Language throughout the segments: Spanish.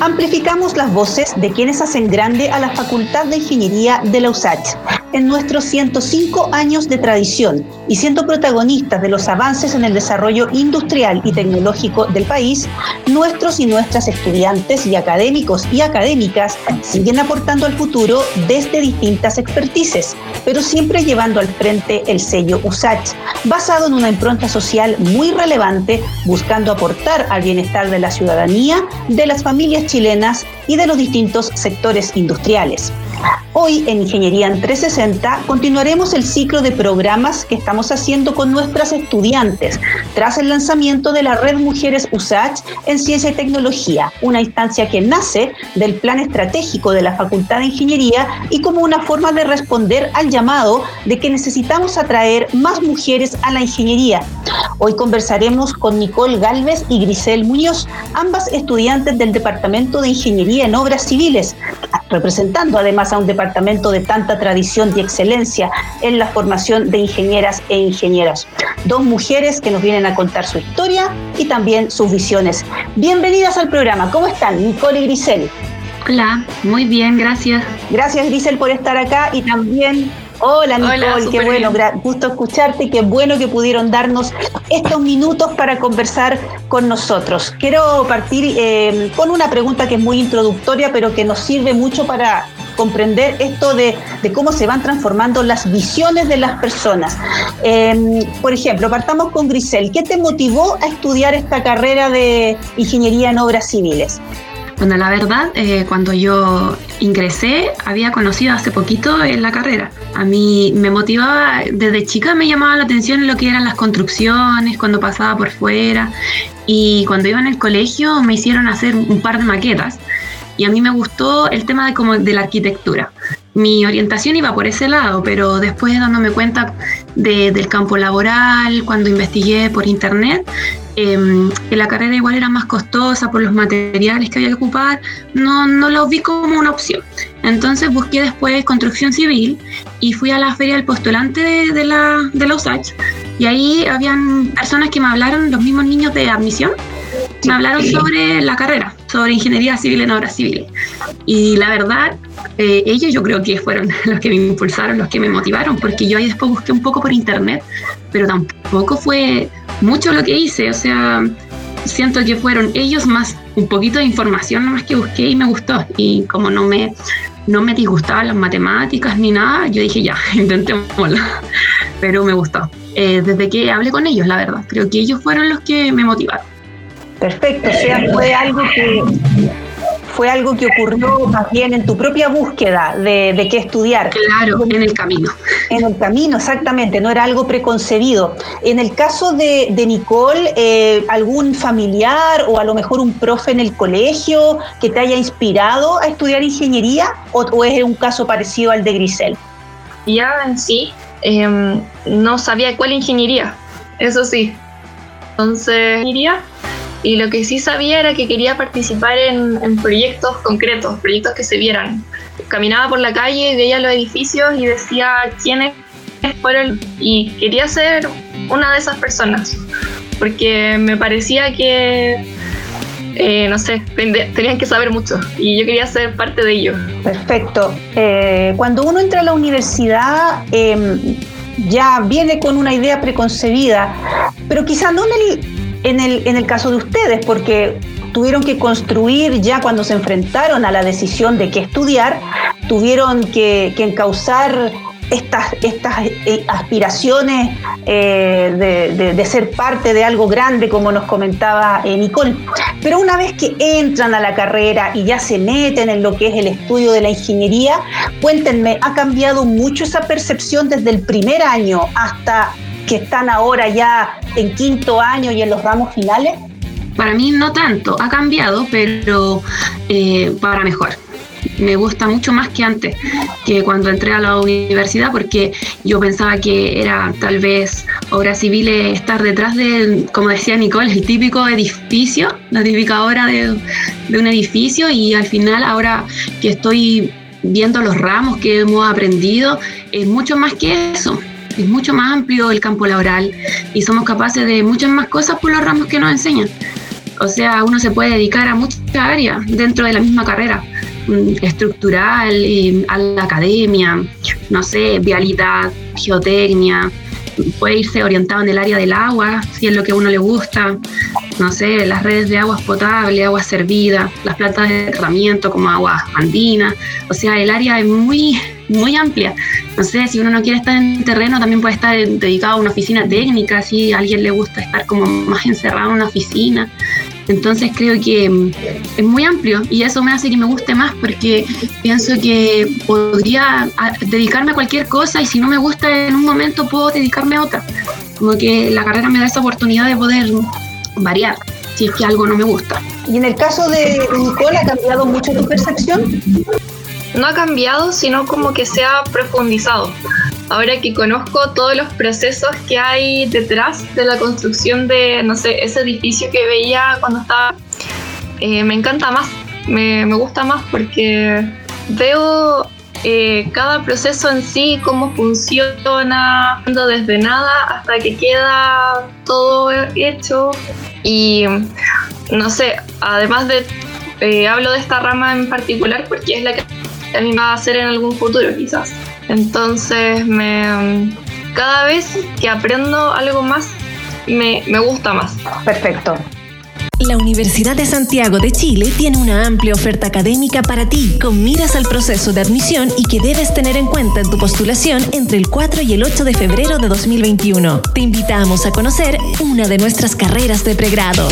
amplificamos las voces de quienes hacen grande a la Facultad de Ingeniería de la USACH en nuestros 105 años de tradición y siendo protagonistas de los avances en el desarrollo industrial y tecnológico del país, nuestros y nuestras estudiantes y académicos y académicas siguen aportando al futuro desde distintas expertices, pero siempre llevando al frente el sello USACH, basado en una impronta social muy relevante, buscando aportar al bienestar de la ciudadanía, de las familias chilenas y de los distintos sectores industriales. Hoy en Ingeniería en 360 continuaremos el ciclo de programas que estamos haciendo con nuestras estudiantes tras el lanzamiento de la Red Mujeres USACH en Ciencia y Tecnología, una instancia que nace del plan estratégico de la Facultad de Ingeniería y como una forma de responder al llamado de que necesitamos atraer más mujeres a la ingeniería. Hoy conversaremos con Nicole Galvez y Grisel Muñoz, ambas estudiantes del Departamento de Ingeniería en Obras Civiles, representando además a un departamento de tanta tradición y excelencia en la formación de ingenieras e ingenieros. Dos mujeres que nos vienen a contar su historia y también sus visiones. Bienvenidas al programa. ¿Cómo están, Nicole y Grisel? Hola, muy bien, gracias. Gracias, Grisel, por estar acá y también Hola Nicole, qué bueno, gusto escucharte, qué bueno que pudieron darnos estos minutos para conversar con nosotros. Quiero partir eh, con una pregunta que es muy introductoria, pero que nos sirve mucho para comprender esto de, cómo se van transformando las visiones de las personas. Em, por ejemplo, partamos con Grisel. ¿Qué te motivó a estudiar esta carrera de ingeniería en obras civiles? Bueno, la verdad, eh, cuando yo ingresé, había conocido hace poquito en la carrera. A mí me motivaba, desde chica me llamaba la atención lo que eran las construcciones, cuando pasaba por fuera. Y cuando iba en el colegio me hicieron hacer un par de maquetas. Y a mí me gustó el tema de, como de la arquitectura. Mi orientación iba por ese lado, pero después dándome cuenta del campo laboral, cuando investigué por internet, Que la carrera igual era más costosa por los materiales que había que ocupar, no, no lo vi como una opción. Entonces busqué después construcción civil y fui a la feria del postulante de, la, de la USACH y ahí habían personas que me hablaron, los mismos niños de admisión, me hablaron sobre la carrera, sobre ingeniería civil en obras civiles. Y la verdad, eh, ellos yo creo que fueron los que me impulsaron, los que me motivaron, porque yo ahí después busqué un poco por internet, pero tampoco fue mucho lo que hice, o sea, siento que fueron ellos más un poquito de información nomás que busqué y me gustó. Y como no me, no me disgustaban las matemáticas ni nada, yo dije ya, intentémoslo. Pero me gustó. Eh, desde que hablé con ellos, la verdad. Creo que ellos fueron los que me motivaron. Perfecto, o sea, fue algo que fue algo que ocurrió más bien en tu propia búsqueda de, qué estudiar. Claro, en el camino. En el camino, exactamente, no era algo preconcebido. En el caso de, Nicole, eh, ¿algún familiar o a lo mejor un profe en el colegio que te haya inspirado a estudiar ingeniería o, es un caso parecido al de Grisel? Ya en sí, em, no sabía cuál ingeniería, eso sí. Entonces, ingeniería y lo que sí sabía era que quería participar en, proyectos concretos, proyectos que se vieran. Caminaba por la calle, veía los edificios y decía quiénes fueron y quería ser una de esas personas, porque me parecía que, eh, no sé, tenían que saber mucho y yo quería ser parte de ello. Perfecto. Eh, cuando uno entra a la universidad, em, ya viene con una idea preconcebida, pero quizá no en el en el, en el caso de ustedes, porque tuvieron que construir ya cuando se enfrentaron a la decisión de qué estudiar, tuvieron que, que encauzar estas, estas eh, aspiraciones eh, de, ser parte de algo grande, como nos comentaba eh, Nicole. Pero una vez que entran a la carrera y ya se meten en lo que es el estudio de la ingeniería, cuéntenme, ¿ha cambiado mucho esa percepción desde el primer año hasta que están ahora ya en quinto año y en los ramos finales? Para mí no tanto, ha cambiado, pero eh, para mejor. Me gusta mucho más que antes, que cuando entré a la universidad, porque yo pensaba que era tal vez obra civil estar detrás de, como decía Nicole, el típico edificio, la típica obra de, de un edificio, y al final ahora que estoy viendo los ramos que hemos aprendido, es mucho más que eso es mucho más amplio el campo laboral y somos capaces de muchas más cosas por los ramos que nos enseñan. O sea, uno se puede dedicar a muchas áreas dentro de la misma carrera, mm, estructural, a la academia, no sé, vialidad, geotecnia, puede irse orientado en el área del agua, si es lo que a uno le gusta, no sé, las redes de aguas potables, agua servida, las plantas de tratamiento como agua andina, o sea, el área es muy, muy amplia. No sé, si uno no quiere estar en terreno, también puede estar dedicado a una oficina técnica, si a alguien le gusta estar como más encerrado en una oficina. Entonces creo que mm, es muy amplio y eso me hace que me guste más porque pienso que podría dedicarme a cualquier cosa y si no me gusta en un momento puedo dedicarme a otra. Como que la carrera me da esa oportunidad de poder variar si es que algo no me gusta. ¿Y en el caso de Nicole ha cambiado mucho tu percepción? No ha cambiado, sino como que se ha profundizado ahora que conozco todos los procesos que hay detrás de la construcción de, no sé, ese edificio que veía cuando estaba, eh, me encanta más, me, gusta más porque veo eh, cada proceso en sí, cómo funciona, desde nada hasta que queda todo hecho. Y no sé, además de, eh, hablo de esta rama en particular porque es la que a mí me va a hacer en algún futuro quizás. Entonces, me, cada vez que aprendo algo más, me, me gusta más. Perfecto. La Universidad de Santiago de Chile tiene una amplia oferta académica para ti, con miras al proceso de admisión y que debes tener en cuenta en tu postulación entre el 4 y el 8 de febrero de 2021. Te invitamos a conocer una de nuestras carreras de pregrado.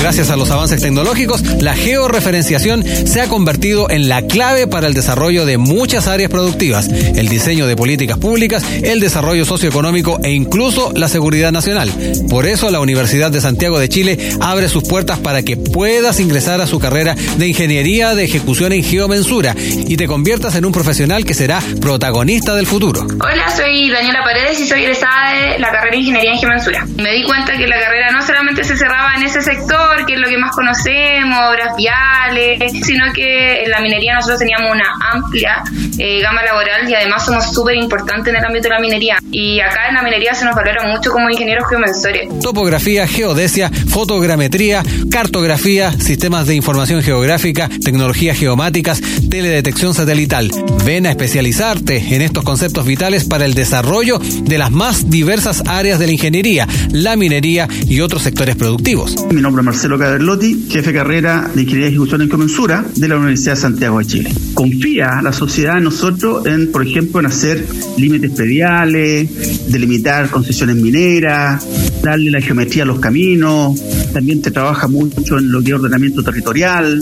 Gracias a los avances tecnológicos, la georreferenciación se ha convertido en la clave para el desarrollo de muchas áreas productivas, el diseño de políticas públicas, el desarrollo socioeconómico e incluso la seguridad nacional. Por eso la Universidad de Santiago de Chile abre sus puertas para que puedas ingresar a su carrera de Ingeniería de Ejecución en Geomensura y te conviertas en un profesional que será protagonista del futuro. Hola, soy Daniela Paredes y soy egresada de la carrera de Ingeniería en Geomensura. Me di cuenta que la carrera no solamente se cerraba en ese sector, que es lo que más conocemos, obras viales, sino que en la minería nosotros teníamos una amplia eh, gama laboral y además somos súper importantes en el ámbito de la minería. Y acá en la minería se nos valora mucho como ingenieros geomensores. Topografía, geodesia, fotogrametría, cartografía, sistemas de información geográfica, tecnologías geomáticas, teledetección satelital. Ven a especializarte en estos conceptos vitales para el desarrollo de las más diversas áreas de la ingeniería, la minería y otros sectores productivos. Mi nombre es Marcelo Caderlotti, jefe de carrera de Ingeniería y Ejecución en Comensura de la Universidad de Santiago de Chile. Confía la sociedad en nosotros en, por ejemplo, en hacer límites prediales, delimitar concesiones mineras, darle la geometría a los caminos, también te trabaja mucho en lo que es ordenamiento territorial.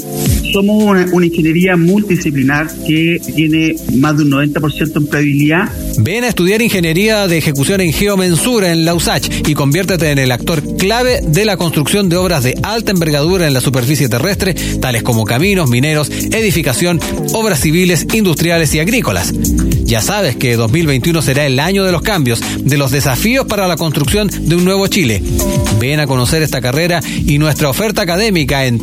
Somos una, ingeniería multidisciplinar que tiene más de un 90% de empleabilidad. Ven a estudiar ingeniería de ejecución en geomensura en la USACH y conviértete en el actor clave de la construcción de obras de alta envergadura en la superficie terrestre, tales como caminos, mineros, edificación, obras civiles, industriales y agrícolas. Ya sabes que 2021 será el año de los cambios, de los desafíos para la construcción de un nuevo Chile. Ven a conocer esta carrera y nuestra oferta académica en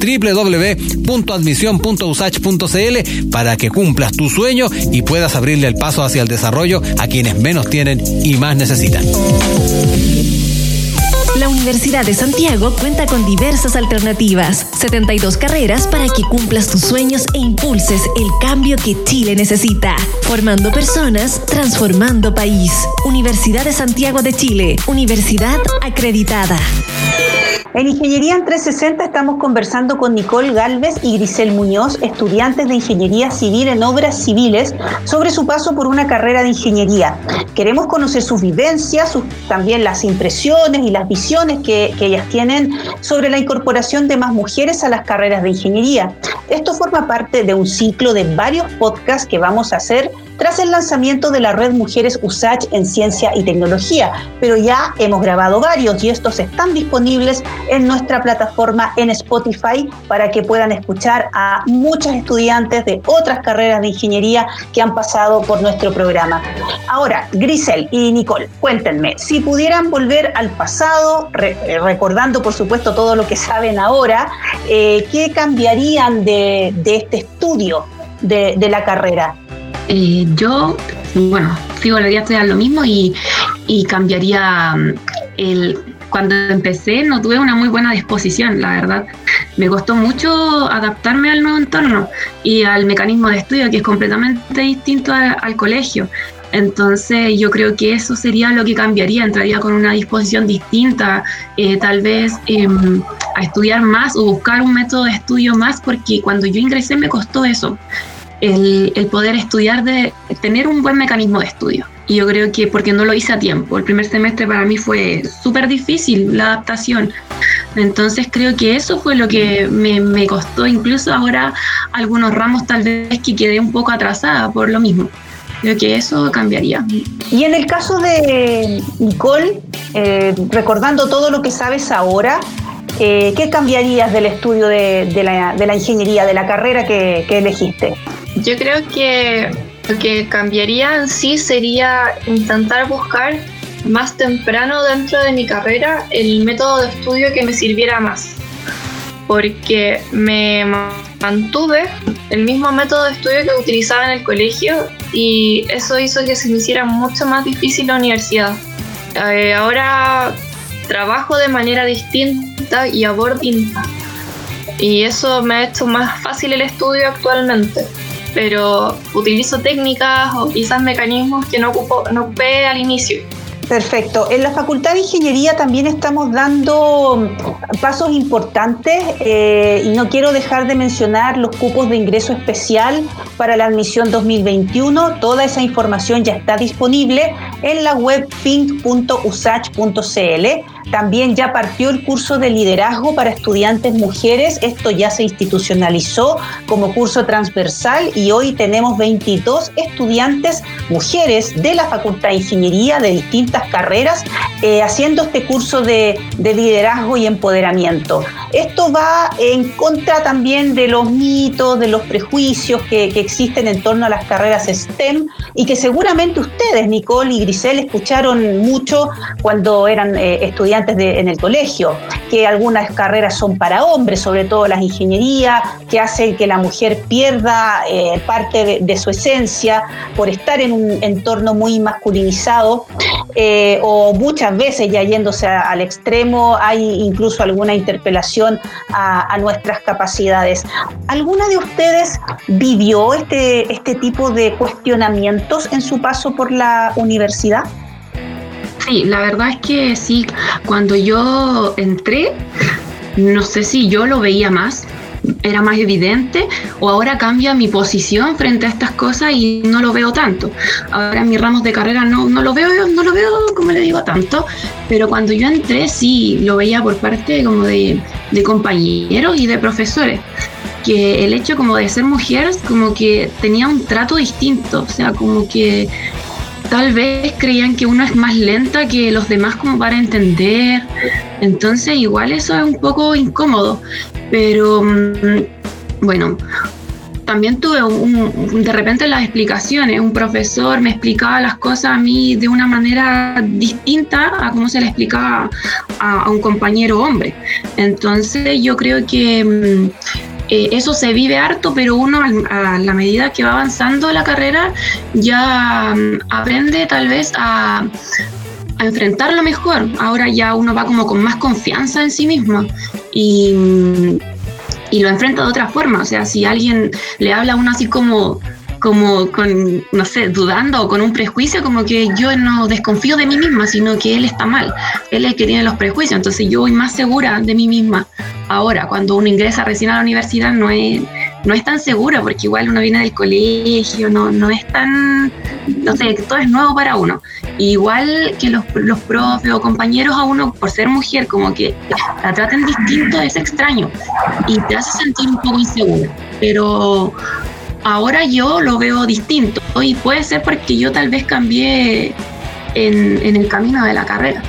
para que cumplas tu sueño y puedas abrirle el paso hacia el desarrollo a quienes menos tienen y más necesitan. La Universidad de Santiago cuenta con diversas alternativas, 72 carreras para que cumplas tus sueños e impulses el cambio que Chile necesita, formando personas, transformando país. Universidad de Santiago de Chile, universidad acreditada. En Ingeniería en 360 estamos conversando con Nicole Galvez y Grisel Muñoz, estudiantes de Ingeniería Civil en Obras Civiles, sobre su paso por una carrera de ingeniería. Queremos conocer sus vivencias, también las impresiones y las visiones que, que ellas tienen sobre la incorporación de más mujeres a las carreras de ingeniería. Esto forma parte de un ciclo de varios podcasts que vamos a hacer tras el lanzamiento de la red Mujeres USACH en Ciencia y Tecnología, pero ya hemos grabado varios y estos están disponibles en nuestra plataforma en Spotify para que puedan escuchar a muchas estudiantes de otras carreras de ingeniería que han pasado por nuestro programa. Ahora, Grisel y Nicole, cuéntenme, si pudieran volver al pasado, eh, recordando por supuesto todo lo que saben ahora, eh, ¿qué cambiarían de, este estudio de la carrera? Eh, yo, bueno, sí volvería a estudiar lo mismo y, cambiaría mm, el, cuando empecé no tuve una muy buena disposición, la verdad. Me costó mucho adaptarme al nuevo entorno y al mecanismo de estudio que es completamente distinto al colegio. Entonces yo creo que eso sería lo que cambiaría, entraría con una disposición distinta, eh, tal vez em, a estudiar más o buscar un método de estudio más, porque cuando yo ingresé me costó eso, el, poder estudiar, de tener un buen mecanismo de estudio. Y yo creo que porque no lo hice a tiempo, el primer semestre para mí fue súper difícil la adaptación. Entonces creo que eso fue lo que me, costó, incluso ahora algunos ramos tal vez que quedé un poco atrasada por lo mismo. Creo que eso cambiaría. Y en el caso de Nicole, eh, recordando todo lo que sabes ahora, eh, ¿qué cambiarías del estudio de, de, la, de, la, ingeniería, de la carrera que, que elegiste? Yo creo que lo que cambiaría en sí sería intentar buscar más temprano dentro de mi carrera el método de estudio que me sirviera más. Porque me mantuve el mismo método de estudio que utilizaba en el colegio y eso hizo que se me hiciera mucho más difícil la universidad. Eh, ahora trabajo de manera distinta y distinta. Y eso me ha hecho más fácil el estudio actualmente pero utilizo técnicas o quizás mecanismos que no, ocupo, no ocupé al inicio. Perfecto. En la Facultad de Ingeniería también estamos dando pasos importantes eh, y no quiero dejar de mencionar los cupos de ingreso especial para la admisión 2021. Toda esa información ya está disponible en la web think.usach.cl. También ya partió el curso de liderazgo para estudiantes mujeres. Esto ya se institucionalizó como curso transversal y hoy tenemos 22 estudiantes mujeres de la Facultad de Ingeniería de distintas carreras eh, haciendo este curso de, de, liderazgo y empoderamiento. Esto va en contra también de los mitos, de los prejuicios que, existen en torno a las carreras STEM y que seguramente ustedes, Nicole y Grisel, escucharon mucho cuando eran eh, estudiantes en el colegio, que algunas carreras son para hombres, sobre todo las ingenierías, que hacen que la mujer pierda eh, parte de, su esencia por estar en un entorno muy masculinizado. O muchas veces ya yéndose al extremo, hay incluso alguna interpelación a, a, nuestras capacidades. ¿Alguna de ustedes vivió este, este tipo de cuestionamientos en su paso por la universidad? Sí, la verdad es que sí, cuando yo entré, no sé si yo lo veía más, era más evidente o ahora cambia mi posición frente a estas cosas y no lo veo tanto. Ahora en mis ramos de carrera no, no lo veo, no lo veo como le digo tanto, pero cuando yo entré sí lo veía por parte como de, de compañeros y de profesores que el hecho como de ser mujer como que tenía un trato distinto, o sea, como que tal vez creían que uno es más lenta que los demás como para entender. Entonces igual eso es un poco incómodo. Pero mm, bueno, también tuve un, de repente las explicaciones. Un profesor me explicaba las cosas a mí de una manera distinta a cómo se le explicaba a, a un compañero hombre. Entonces yo creo que mm, eh, eso se vive harto, pero uno a, la medida que va avanzando la carrera ya um, aprende tal vez a, a, enfrentarlo mejor. Ahora ya uno va como con más confianza en sí mismo y, y lo enfrenta de otra forma. O sea, si alguien le habla a uno así como como con, no sé, dudando o con un prejuicio, como que yo no desconfío de mí misma, sino que él está mal, él es el que tiene los prejuicios, entonces yo voy más segura de mí misma. Ahora, cuando uno ingresa recién a la universidad, no es, no es tan seguro, porque igual uno viene del colegio, no, no es tan, no sé, todo es nuevo para uno. Igual que los, los profes o compañeros a uno, por ser mujer, como que la traten distinto, es extraño y te hace sentir un poco inseguro. Pero ahora yo lo veo distinto y puede ser porque yo tal vez cambié en, en el camino de la carrera,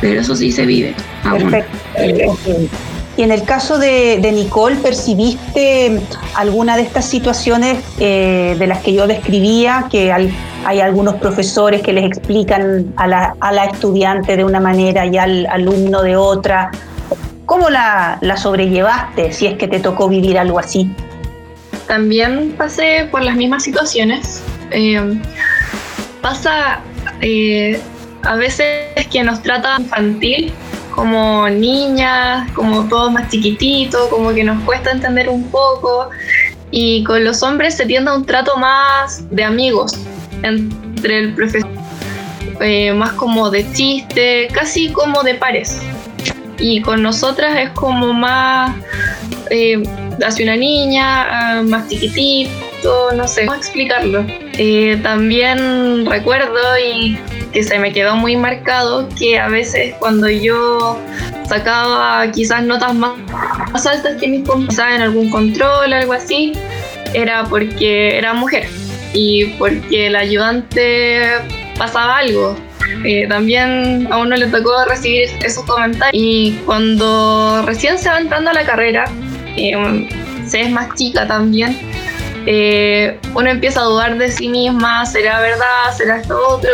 pero eso sí se vive. Aún. Perfecto. En el caso de, Nicole, ¿percibiste alguna de estas situaciones eh, de las que yo describía, que hay, algunos profesores que les explican a la, a la estudiante de una manera y al alumno de otra? ¿Cómo la, la sobrellevaste si es que te tocó vivir algo así? también pasé por las mismas situaciones. Eh, pasa, eh, a veces es que nos trata infantil, como niñas, como todo más chiquitito, como que nos cuesta entender un poco. Y con los hombres se tiende a un trato más de amigos entre el profesor, eh, más como de chiste, casi como de pares. Y con nosotras es como más eh, hacia una niña, ah, más chiquitito, no sé cómo explicarlo. Eh, también recuerdo y que se me quedó muy marcado que a veces cuando yo sacaba quizás notas más, más altas que mis compañeros en algún control o algo así, era porque era mujer y porque el ayudante pasaba algo. Eh, también a uno le tocó recibir esos comentarios y cuando recién se va entrando a la carrera, eh, se es más chica también, eh, uno empieza a dudar de sí misma, será verdad, será esto otro.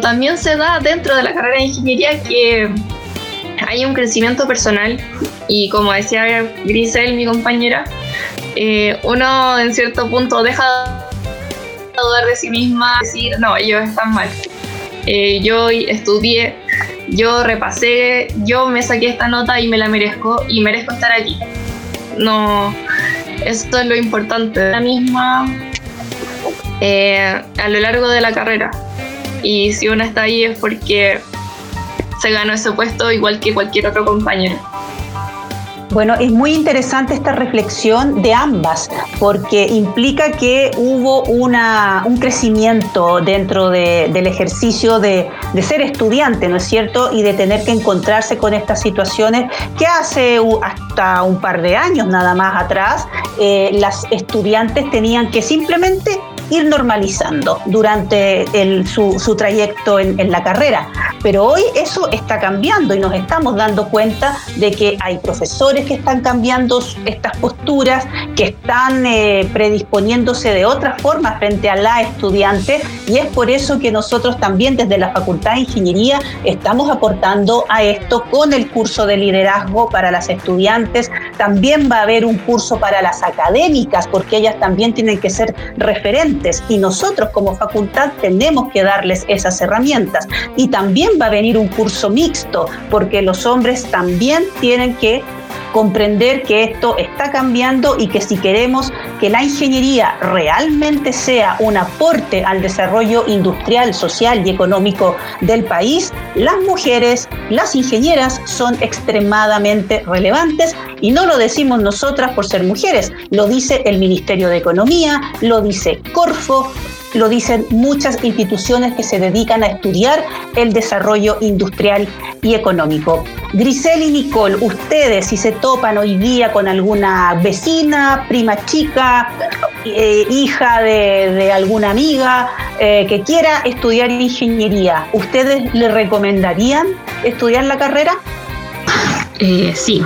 También se da dentro de la carrera de ingeniería que hay un crecimiento personal y como decía Grisel, mi compañera, eh, uno en cierto punto deja de dudar de sí misma, decir, no, ellos están mal. Eh, yo estudié, yo repasé, yo me saqué esta nota y me la merezco y merezco estar aquí. No, esto es lo importante. La misma eh, a lo largo de la carrera. Y si uno está ahí es porque se ganó ese puesto igual que cualquier otro compañero. Bueno, es muy interesante esta reflexión de ambas, porque implica que hubo una, un crecimiento dentro del ejercicio de, ser estudiante, ¿no es cierto? Y de tener que encontrarse con estas situaciones que hace hasta un par de años nada más atrás, eh, las estudiantes tenían que simplemente ir normalizando durante su, trayecto en, la carrera. Pero hoy eso está cambiando y nos estamos dando cuenta de que hay profesores que están cambiando estas posturas, que están eh, predisponiéndose de otra forma frente a la estudiante y es por eso que nosotros también desde la Facultad de Ingeniería estamos aportando a esto con el curso de liderazgo para las estudiantes. También va a haber un curso para las académicas porque ellas también tienen que ser referentes y nosotros como facultad tenemos que darles esas herramientas. Y también va a venir un curso mixto porque los hombres también tienen que comprender que esto está cambiando y que si queremos que la ingeniería realmente sea un aporte al desarrollo industrial, social y económico del país, las mujeres, las ingenieras son extremadamente relevantes y no lo decimos nosotras por ser mujeres, lo dice el Ministerio de Economía, lo dice Corfo, lo dicen muchas instituciones que se dedican a estudiar el desarrollo industrial y económico. Grisel y Nicole, ustedes si se topan hoy día con alguna vecina, prima chica, eh, hija de, alguna amiga eh, que quiera estudiar ingeniería, ¿ustedes le recomendarían estudiar la carrera? Eh, sí,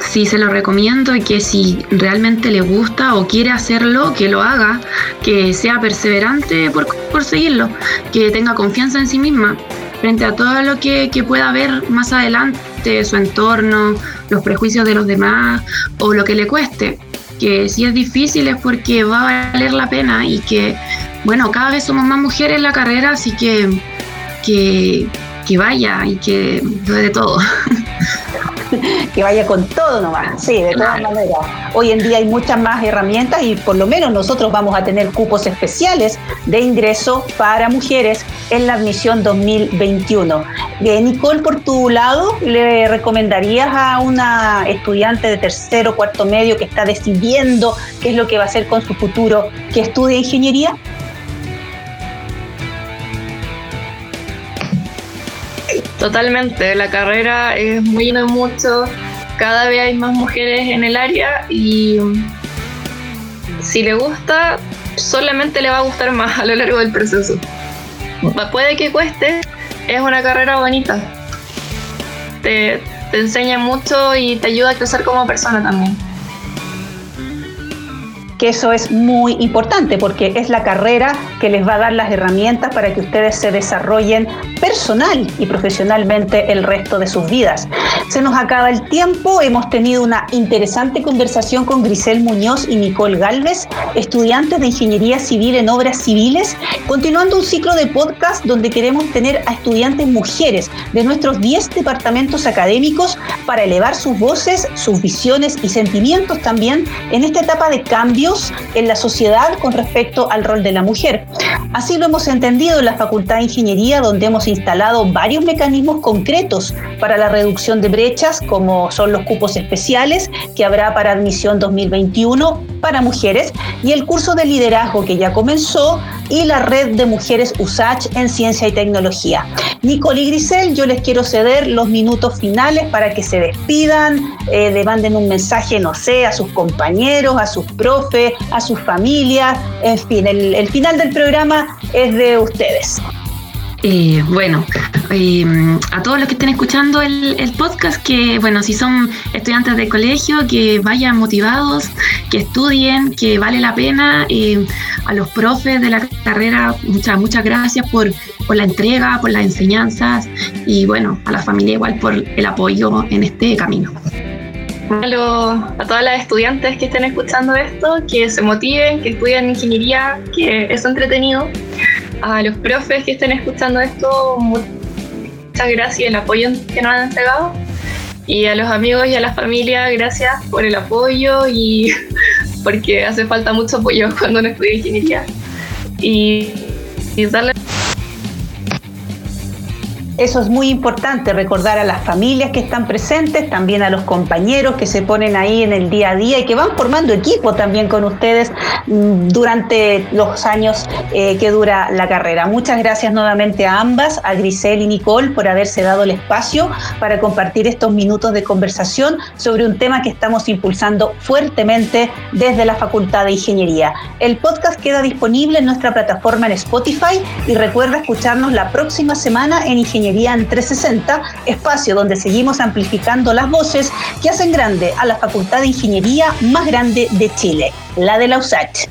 sí se lo recomiendo y que si realmente le gusta o quiere hacerlo, que lo haga, que sea perseverante por, seguirlo, que tenga confianza en sí misma frente a todo lo que, que pueda ver más adelante, su entorno, los prejuicios de los demás o lo que le cueste. Que si es difícil es porque va a valer la pena y que, bueno, cada vez somos más mujeres en la carrera, así que, que, que vaya y que de todo. que vaya con todo nomás, sí, de todas maneras. Hoy en día hay muchas más herramientas y por lo menos nosotros vamos a tener cupos especiales de ingreso para mujeres en la admisión 2021. Eh, Nicole, por tu lado, ¿le recomendarías a una estudiante de tercero o cuarto medio que está decidiendo qué es lo que va a hacer con su futuro que estudie ingeniería? Totalmente, la carrera es muy de mucho, cada vez hay más mujeres en el área y si le gusta, solamente le va a gustar más a lo largo del proceso. Puede que cueste, es una carrera bonita. Te enseña mucho y te ayuda a crecer como persona también. Que eso es muy importante porque es la carrera que les va a dar las herramientas para que ustedes se desarrollen personal y profesionalmente el resto de sus vidas. Se nos acaba el tiempo, hemos tenido una interesante conversación con Grisel Muñoz y Nicole Galvez, estudiantes de Ingeniería Civil en Obras Civiles, continuando un ciclo de podcast donde queremos tener a estudiantes mujeres de nuestros 10 departamentos académicos para elevar sus voces, sus visiones y sentimientos también en esta etapa de en la sociedad con respecto al rol de la mujer. Así lo hemos entendido en la Facultad de Ingeniería, donde hemos instalado varios mecanismos concretos para la reducción de brechas, como son los cupos especiales que habrá para admisión 2021 para mujeres y el curso de liderazgo que ya comenzó y la red de mujeres USACH en ciencia y tecnología. Nicole y Grisel, yo les quiero ceder los minutos finales para que se despidan, eh, manden un mensaje, no sé, a sus compañeros, a sus profes, a sus familias, en fin, el final del programa es de ustedes. Eh, bueno, eh, a todos los que estén escuchando el, podcast, que bueno, si son estudiantes de colegio, que vayan motivados, que estudien, que vale la pena. Eh, a los profes de la carrera, muchas, muchas gracias por, por la entrega, por las enseñanzas y bueno, a la familia igual por el apoyo en este camino. A, a todas las estudiantes que estén escuchando esto, que se motiven, que estudien ingeniería, que es entretenido a los profes que estén escuchando esto, muchas gracias el apoyo que nos han entregado. Y a los amigos y a la familia, gracias por el apoyo y porque hace falta mucho apoyo cuando uno estudia ingeniería. Y, y darle eso es muy importante, recordar a las familias que están presentes, también a los compañeros que se ponen ahí en el día a día y que van formando equipo también con ustedes mm, durante los años eh, que dura la carrera. Muchas gracias nuevamente a ambas, a Grisel y Nicole, por haberse dado el espacio para compartir estos minutos de conversación sobre un tema que estamos impulsando fuertemente desde la Facultad de Ingeniería. El podcast queda disponible en nuestra plataforma en Spotify y recuerda escucharnos la próxima semana en Ingeniería En 360, espacio donde seguimos amplificando las voces que hacen grande a la Facultad de Ingeniería más grande de Chile, la de la USACH.